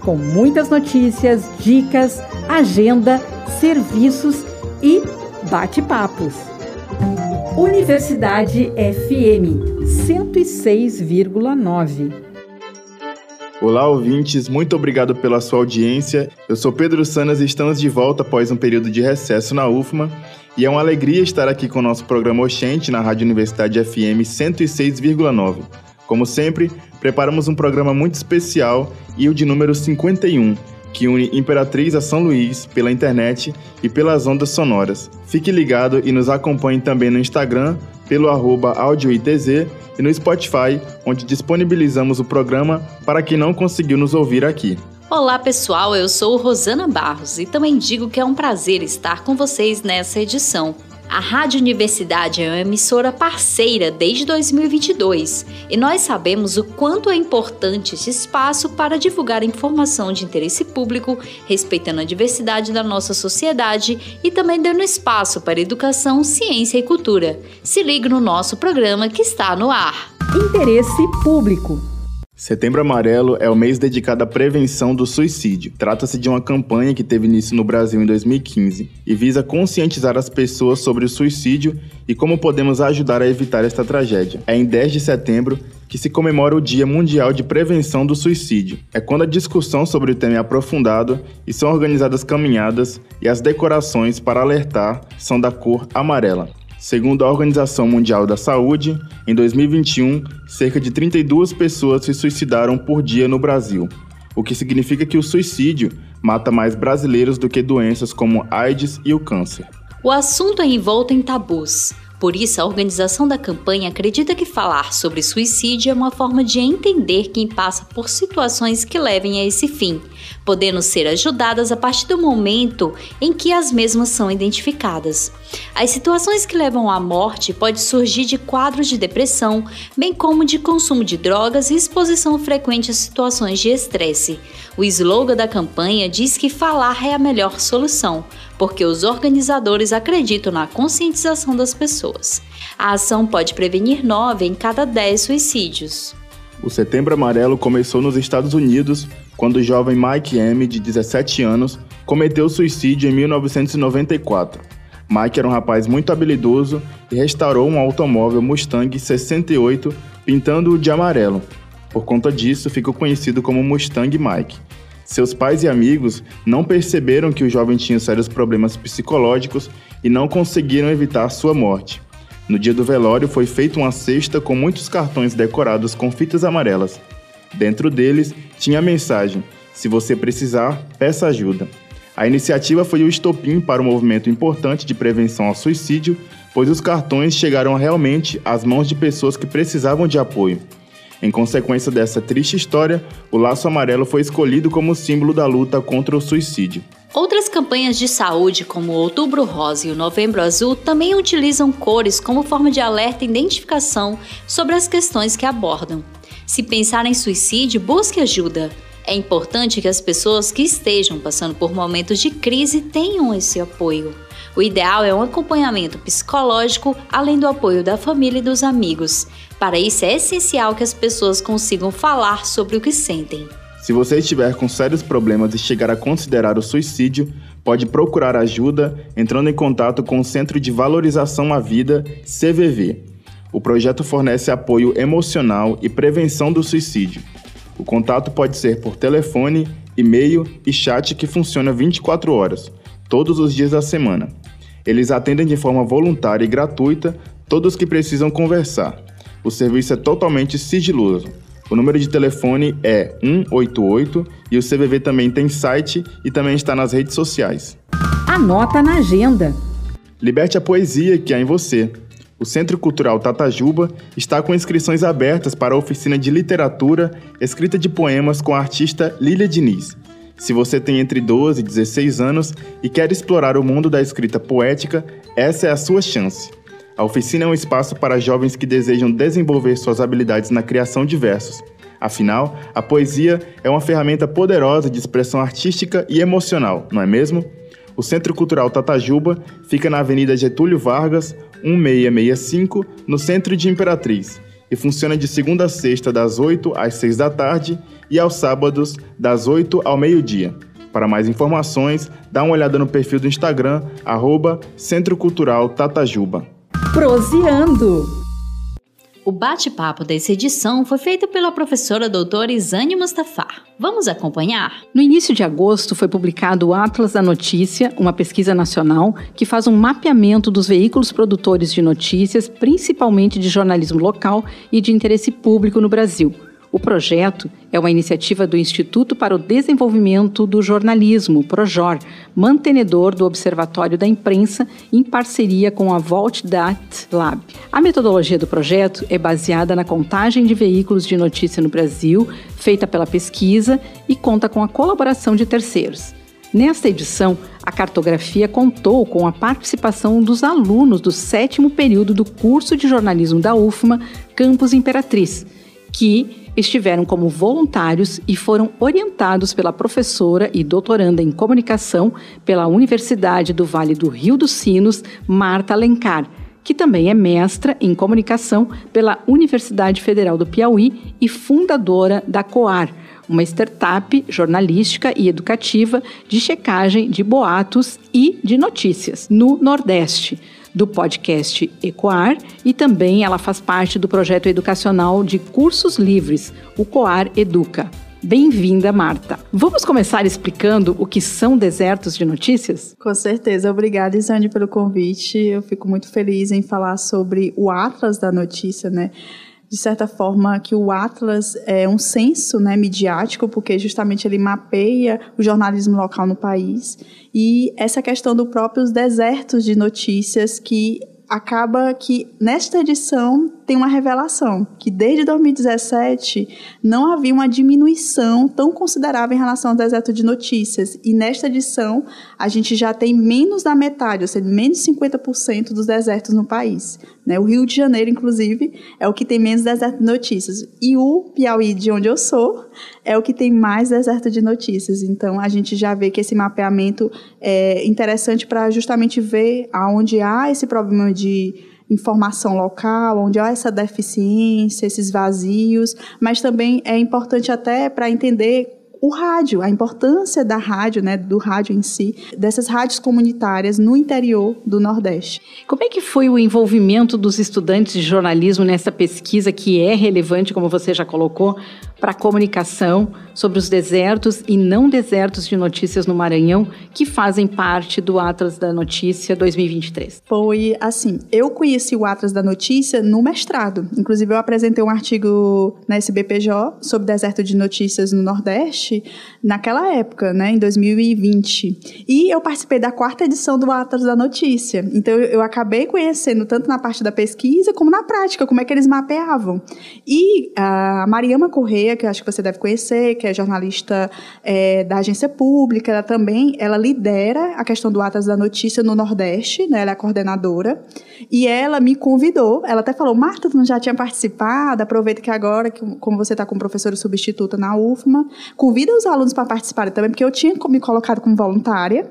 com muitas notícias, dicas, agenda, serviços e bate-papos. Universidade FM 106,9. Olá, ouvintes, muito obrigado pela sua audiência. Eu sou Pedro Sanas e estamos de volta após um período de recesso na UFMA. E é uma alegria estar aqui com o nosso programa Oxente na Rádio Universidade FM 106,9. Como sempre, preparamos um programa muito especial e o de número 51, que une Imperatriz a São Luís pela internet e pelas ondas sonoras. Fique ligado e nos acompanhe também no Instagram, pelo arroba audioitz e no Spotify, onde disponibilizamos o programa para quem não conseguiu nos ouvir aqui. Olá pessoal, eu sou Rosana Barros e também digo que é um prazer estar com vocês nessa edição. A Rádio Universidade é uma emissora parceira desde 2022 e nós sabemos o quanto é importante esse espaço para divulgar informação de interesse público, respeitando a diversidade da nossa sociedade e também dando espaço para educação, ciência e cultura. Se ligue no nosso programa que está no ar. Interesse público. Setembro Amarelo é o mês dedicado à prevenção do suicídio. Trata-se de uma campanha que teve início no Brasil em 2015 e visa conscientizar as pessoas sobre o suicídio e como podemos ajudar a evitar esta tragédia. É em 10 de setembro que se comemora o Dia Mundial de Prevenção do Suicídio. É quando a discussão sobre o tema é aprofundada e são organizadas caminhadas e as decorações para alertar são da cor amarela. Segundo a Organização Mundial da Saúde, em 2021, cerca de 32 pessoas se suicidaram por dia no Brasil, o que significa que o suicídio mata mais brasileiros do que doenças como AIDS e o câncer. O assunto é envolto em tabus. Por isso, a organização da campanha acredita que falar sobre suicídio é uma forma de entender quem passa por situações que levem a esse fim, podendo ser ajudadas a partir do momento em que as mesmas são identificadas. As situações que levam à morte podem surgir de quadros de depressão, bem como de consumo de drogas e exposição frequente a situações de estresse. O slogan da campanha diz que falar é a melhor solução, porque os organizadores acreditam na conscientização das pessoas. A ação pode prevenir 9 em cada 10 suicídios. O Setembro Amarelo começou nos Estados Unidos quando o jovem Mike M, de 17 anos, cometeu suicídio em 1994. Mike era um rapaz muito habilidoso e restaurou um automóvel Mustang 68 pintando-o de amarelo. Por conta disso, ficou conhecido como Mustang Mike. Seus pais e amigos não perceberam que o jovem tinha sérios problemas psicológicos e não conseguiram evitar sua morte. No dia do velório foi feita uma cesta com muitos cartões decorados com fitas amarelas. Dentro deles tinha a mensagem: Se você precisar, peça ajuda. A iniciativa foi o estopim para um movimento importante de prevenção ao suicídio, pois os cartões chegaram realmente às mãos de pessoas que precisavam de apoio. Em consequência dessa triste história, o laço amarelo foi escolhido como símbolo da luta contra o suicídio. Outras campanhas de saúde, como o Outubro Rosa e o Novembro Azul, também utilizam cores como forma de alerta e identificação sobre as questões que abordam. Se pensar em suicídio, busque ajuda. É importante que as pessoas que estejam passando por momentos de crise tenham esse apoio. O ideal é um acompanhamento psicológico, além do apoio da família e dos amigos. Para isso, é essencial que as pessoas consigam falar sobre o que sentem. Se você estiver com sérios problemas e chegar a considerar o suicídio, pode procurar ajuda entrando em contato com o Centro de Valorização à Vida, CVV. O projeto fornece apoio emocional e prevenção do suicídio. O contato pode ser por telefone, e-mail e chat que funciona 24 horas, todos os dias da semana. Eles atendem de forma voluntária e gratuita todos que precisam conversar. O serviço é totalmente sigiloso. O número de telefone é 188 e o CVV também tem site e também está nas redes sociais. Anota na agenda. Liberte a poesia que há em você. O Centro Cultural Tatajuba está com inscrições abertas para a oficina de literatura escrita de poemas com a artista Lília Diniz. Se você tem entre 12 e 16 anos e quer explorar o mundo da escrita poética, essa é a sua chance. A oficina é um espaço para jovens que desejam desenvolver suas habilidades na criação de versos. Afinal, a poesia é uma ferramenta poderosa de expressão artística e emocional, não é mesmo? O Centro Cultural Tatajuba fica na Avenida Getúlio Vargas, 1665, no centro de Imperatriz, e funciona de segunda a sexta, das 8 às 6 da tarde, e aos sábados, das 8 ao meio-dia. Para mais informações, dá uma olhada no perfil do Instagram, arroba Centro Cultural Tatajuba. Proseando. O bate-papo dessa edição foi feito pela professora doutora Isane Mustafar. Vamos acompanhar? No início de agosto foi publicado o Atlas da Notícia, uma pesquisa nacional que faz um mapeamento dos veículos produtores de notícias, principalmente de jornalismo local e de interesse público no Brasil. O projeto é uma iniciativa do Instituto para o Desenvolvimento do Jornalismo, PROJOR, mantenedor do Observatório da Imprensa, em parceria com a Vault Dat Lab. A metodologia do projeto é baseada na contagem de veículos de notícia no Brasil, feita pela pesquisa, e conta com a colaboração de terceiros. Nesta edição, a cartografia contou com a participação dos alunos do sétimo período do curso de jornalismo da UFMA, Campus Imperatriz, que estiveram como voluntários e foram orientados pela professora e doutoranda em comunicação pela Universidade do Vale do Rio dos Sinos, Marta Alencar, que também é mestra em comunicação pela Universidade Federal do Piauí e fundadora da COAR, uma startup jornalística e educativa de checagem de boatos e de notícias no Nordeste do podcast Ecoar e também ela faz parte do projeto educacional de cursos livres, o Coar Educa. Bem-vinda, Marta. Vamos começar explicando o que são desertos de notícias? Com certeza. Obrigada, Isane, pelo convite. Eu fico muito feliz em falar sobre o Atlas da Notícia, né? De certa forma, que o Atlas é um censo né, midiático, porque justamente ele mapeia o jornalismo local no país, e essa questão dos próprios desertos de notícias que acaba que nesta edição tem uma revelação que desde 2017 não havia uma diminuição tão considerável em relação ao deserto de notícias e nesta edição a gente já tem menos da metade, ou seja, menos de 50% dos desertos no país. Né? O Rio de Janeiro, inclusive, é o que tem menos deserto de notícias e o Piauí, de onde eu sou, é o que tem mais deserto de notícias. Então a gente já vê que esse mapeamento é interessante para justamente ver aonde há esse problema de informação local, onde há essa deficiência, esses vazios, mas também é importante até para entender o rádio, a importância da rádio, né, do rádio em si, dessas rádios comunitárias no interior do Nordeste. Como é que foi o envolvimento dos estudantes de jornalismo nessa pesquisa que é relevante, como você já colocou, para comunicação sobre os desertos e não desertos de notícias no Maranhão que fazem parte do Atlas da Notícia 2023? Foi assim, eu conheci o Atlas da Notícia no mestrado. Inclusive eu apresentei um artigo na SBPJ sobre deserto de notícias no Nordeste naquela época, né, em 2020. E eu participei da quarta edição do Atlas da Notícia. Então eu acabei conhecendo tanto na parte da pesquisa como na prática como é que eles mapeavam. E a Mariama Correia que acho que você deve conhecer, que é jornalista é, da agência pública, ela também ela lidera a questão do Atlas da Notícia no Nordeste, né? ela é a coordenadora, e ela me convidou, ela até falou, Marta, tu não já tinha participado, aproveita que agora, que, como você está como professora substituta na UFMA, convida os alunos para participarem também, porque eu tinha me colocado como voluntária,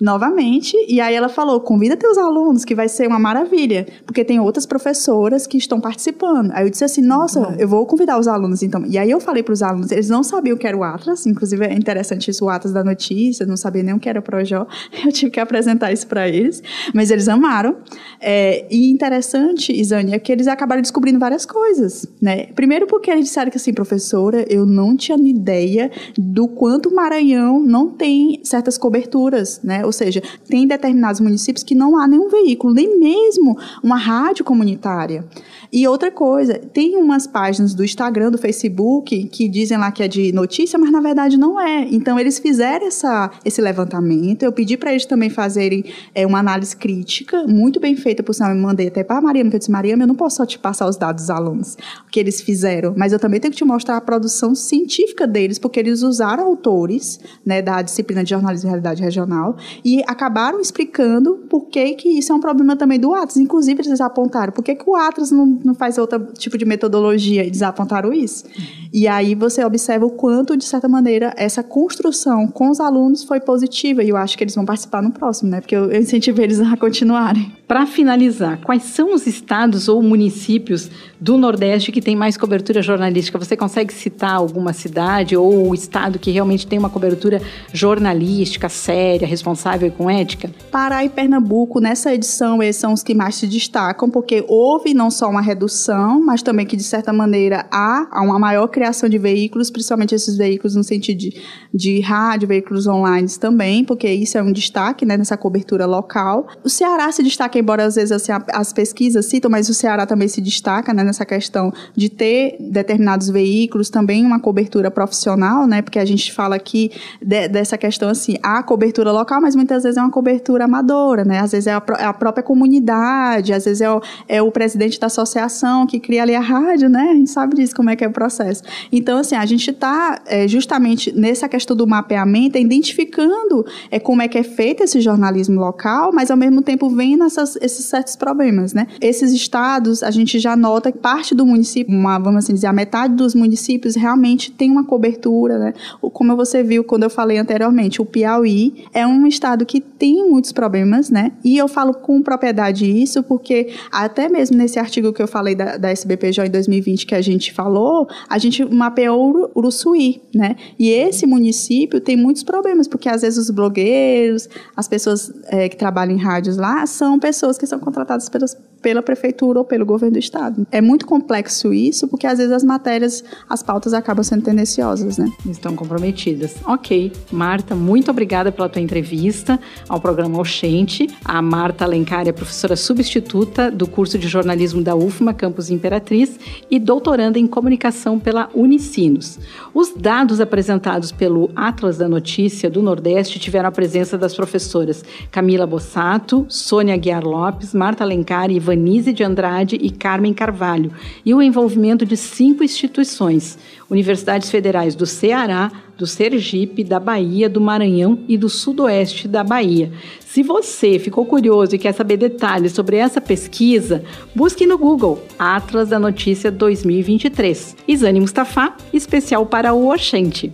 novamente, e aí ela falou, convida teus alunos, que vai ser uma maravilha, porque tem outras professoras que estão participando. Aí eu disse assim, nossa, eu vou convidar os alunos, então. E aí eu falei para os alunos, eles não sabiam o que era o Atlas, inclusive é interessante isso, o Atlas da notícia, não sabiam nem o que era o Projó, eu tive que apresentar isso para eles, mas eles amaram. É, e interessante, Isânia, é que eles acabaram descobrindo várias coisas, né? Primeiro porque eles disseram que assim, professora, eu não tinha ideia do quanto o Maranhão não tem certas coberturas, né? Ou seja, tem determinados municípios que não há nenhum veículo, nem mesmo uma rádio comunitária. E outra coisa, tem umas páginas do Instagram, do Facebook, que dizem lá que é de notícia, mas na verdade não é. Então eles fizeram essa, esse levantamento. Eu pedi para eles também fazerem é, uma análise crítica, muito bem feita, por sinal, eu mandei até para a Maria, porque eu disse, Maria, eu não posso só te passar os dados dos alunos, o que eles fizeram, mas eu também tenho que te mostrar a produção científica deles, porque eles usaram autores né, da disciplina de jornalismo e realidade regional e acabaram explicando por que, que isso é um problema também do Atlas. Inclusive, eles apontaram por que, que o Atlas não não faz outro tipo de metodologia. Eles apontaram isso. E aí você observa o quanto, de certa maneira, essa construção com os alunos foi positiva. E eu acho que eles vão participar no próximo, né? Porque eu, eu incentivo eles a continuarem. Para finalizar, quais são os estados ou municípios do Nordeste que tem mais cobertura jornalística? Você consegue citar alguma cidade ou estado que realmente tem uma cobertura jornalística séria, responsável e com ética? Pará e Pernambuco, nessa edição, esses são os que mais se destacam, porque houve não só uma redução, mas também que, de certa maneira, há uma maior criação de veículos, principalmente esses veículos no sentido de, de rádio, veículos online também, porque isso é um destaque né, nessa cobertura local. O Ceará se destaca, embora às vezes assim, as pesquisas citam, mas o Ceará também se destaca né, nessa questão de ter determinados veículos, também uma cobertura profissional, né, porque a gente fala aqui de, dessa questão assim, há cobertura local, mas muitas vezes é uma cobertura amadora, né, às vezes é a, é a própria comunidade, às vezes é o, é o presidente da associação que cria ali a rádio, né? A gente sabe disso, como é que é o processo. Então, assim, a gente está é, justamente nessa questão do mapeamento, identificando é, como é que é feito esse jornalismo local, mas ao mesmo tempo vendo essas, esses certos problemas, né? Esses estados, a gente já nota que parte do município, uma, vamos assim dizer, a metade dos municípios realmente tem uma cobertura, né? Como você viu quando eu falei anteriormente, o Piauí é um estado que tem muitos problemas, né? E eu falo com propriedade isso porque até mesmo nesse artigo que eu falei da, da SBPJ em 2020 que a gente falou, a gente mapeou Uruçuí, né? E esse município tem muitos problemas, porque às vezes os blogueiros, as pessoas é, que trabalham em rádios lá, são pessoas que são contratadas pelas, pela prefeitura ou pelo governo do estado. É muito complexo isso, porque às vezes as matérias, as pautas acabam sendo tendenciosas, né? Estão comprometidas. Ok. Marta, muito obrigada pela tua entrevista ao programa Oxente. A Marta Alencar é professora substituta do curso de jornalismo da UFMA, campus Imperatriz, e doutoranda em comunicação pela Unicinos. Os dados apresentados pelo Atlas da Notícia do Nordeste tiveram a presença das professoras Camila Bossato, Sônia Guiar Lopes, Marta Alencar, Ivanise de Andrade e Carmen Carvalho, e o envolvimento de cinco instituições: Universidades Federais do Ceará, do Sergipe, da Bahia, do Maranhão e do Sudoeste da Bahia. Se você ficou curioso e quer saber detalhes sobre essa pesquisa, busque no Google Atlas da Notícia 2023. Isane Mustafa, especial para o Oxente.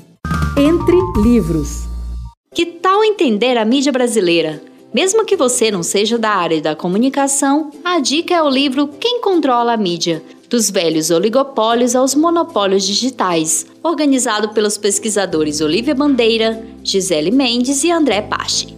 Entre livros. Que tal entender a mídia brasileira? Mesmo que você não seja da área da comunicação, a dica é o livro Quem Controla a Mídia, dos velhos oligopólios aos monopólios digitais, organizado pelos pesquisadores Olivia Bandeira, Gisele Mendes e André Pache.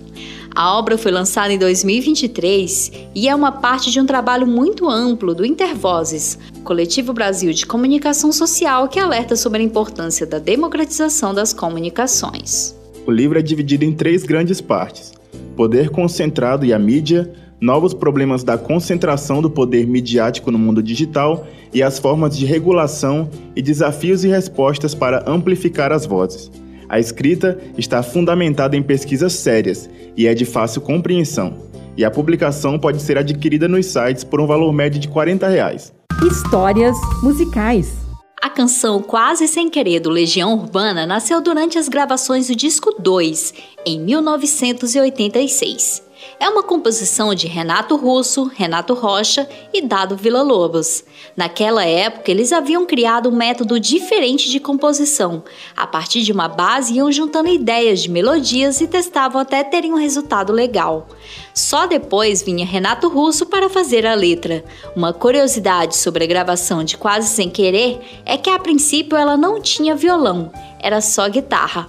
A obra foi lançada em 2023 e é uma parte de um trabalho muito amplo do Intervozes, Coletivo Brasil de Comunicação Social que alerta sobre a importância da democratização das comunicações. O livro é dividido em três grandes partes: poder concentrado e a mídia, novos problemas da concentração do poder midiático no mundo digital e as formas de regulação e desafios e respostas para amplificar as vozes. A escrita está fundamentada em pesquisas sérias e é de fácil compreensão. E a publicação pode ser adquirida nos sites por um valor médio de 40 reais. Histórias musicais. A canção Quase Sem Querer do Legião Urbana nasceu durante as gravações do disco 2, em 1986. É uma composição de Renato Russo, Renato Rocha e Dado Villa-Lobos. Naquela época, eles haviam criado um método diferente de composição. A partir de uma base, iam juntando ideias de melodias e testavam até terem um resultado legal. Só depois vinha Renato Russo para fazer a letra. Uma curiosidade sobre a gravação de Quase Sem Querer é que a princípio ela não tinha violão, era só guitarra.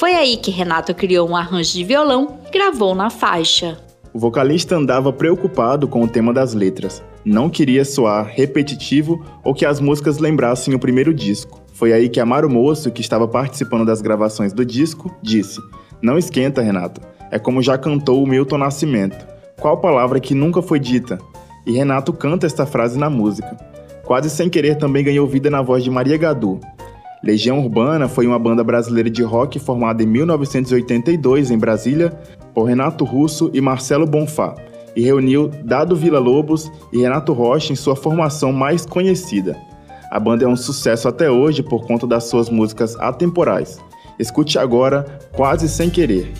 Foi aí que Renato criou um arranjo de violão e gravou na faixa. O vocalista andava preocupado com o tema das letras. Não queria soar repetitivo ou que as músicas lembrassem o primeiro disco. Foi aí que Amaro Moço, que estava participando das gravações do disco, disse: Não esquenta, Renato. É como já cantou o Milton Nascimento. Qual palavra que nunca foi dita? E Renato canta esta frase na música. Quase sem querer também ganhou vida na voz de Maria Gadu. Legião Urbana foi uma banda brasileira de rock formada em 1982 em Brasília por Renato Russo e Marcelo Bonfá e reuniu Dado Vila Lobos e Renato Rocha em sua formação mais conhecida. A banda é um sucesso até hoje por conta das suas músicas atemporais. Escute agora Quase Sem Querer.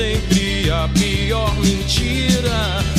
Sempre a pior mentira.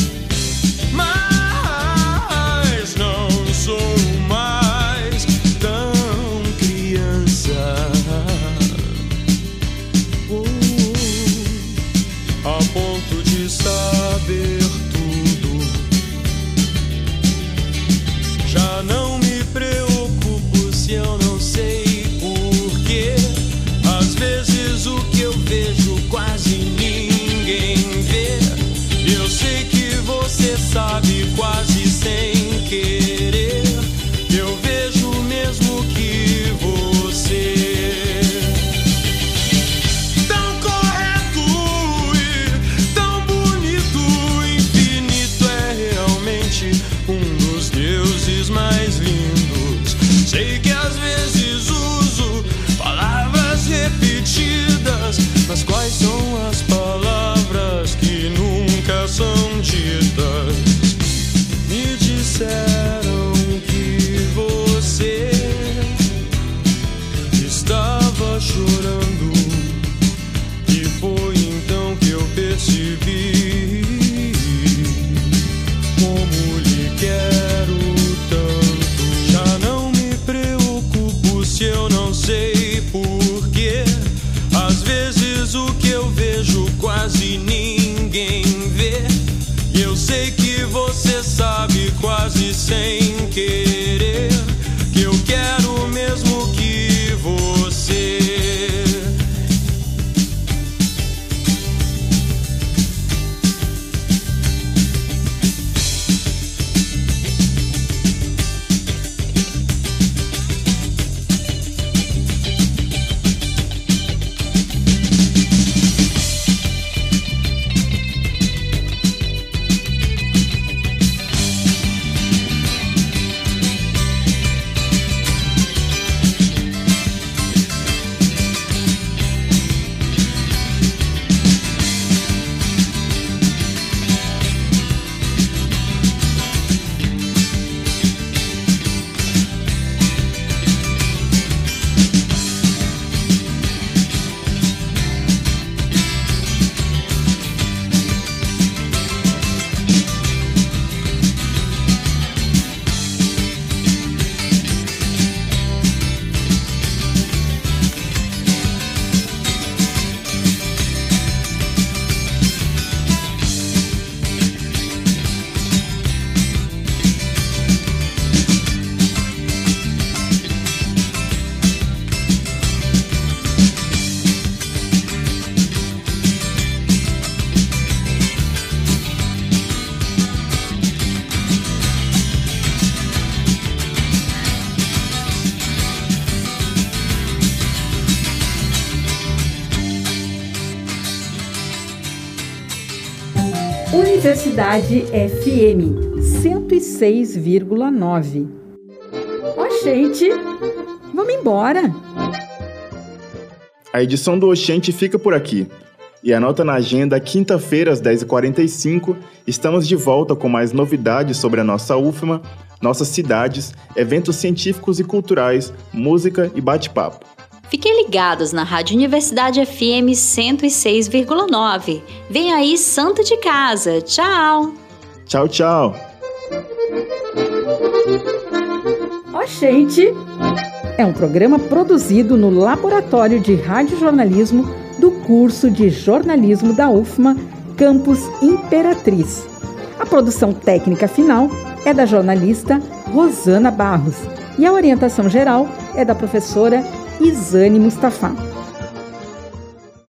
Universidade FM 106,9. Ó, gente, vamos embora. A edição do Oxente fica por aqui. E anota na agenda, quinta-feira, às 10h45, estamos de volta com mais novidades sobre a nossa UFMA, nossas cidades, eventos científicos e culturais, música e bate-papo. Fiquem ligados na Rádio Universidade FM 106,9. Vem aí Santa de Casa. Tchau! Tchau, tchau! Ó, gente! É um programa produzido no Laboratório de Radiojornalismo do curso de jornalismo da UFMA, Campus Imperatriz. A produção técnica final é da jornalista Rosana Barros e a orientação geral é da professora Isane Mustafa.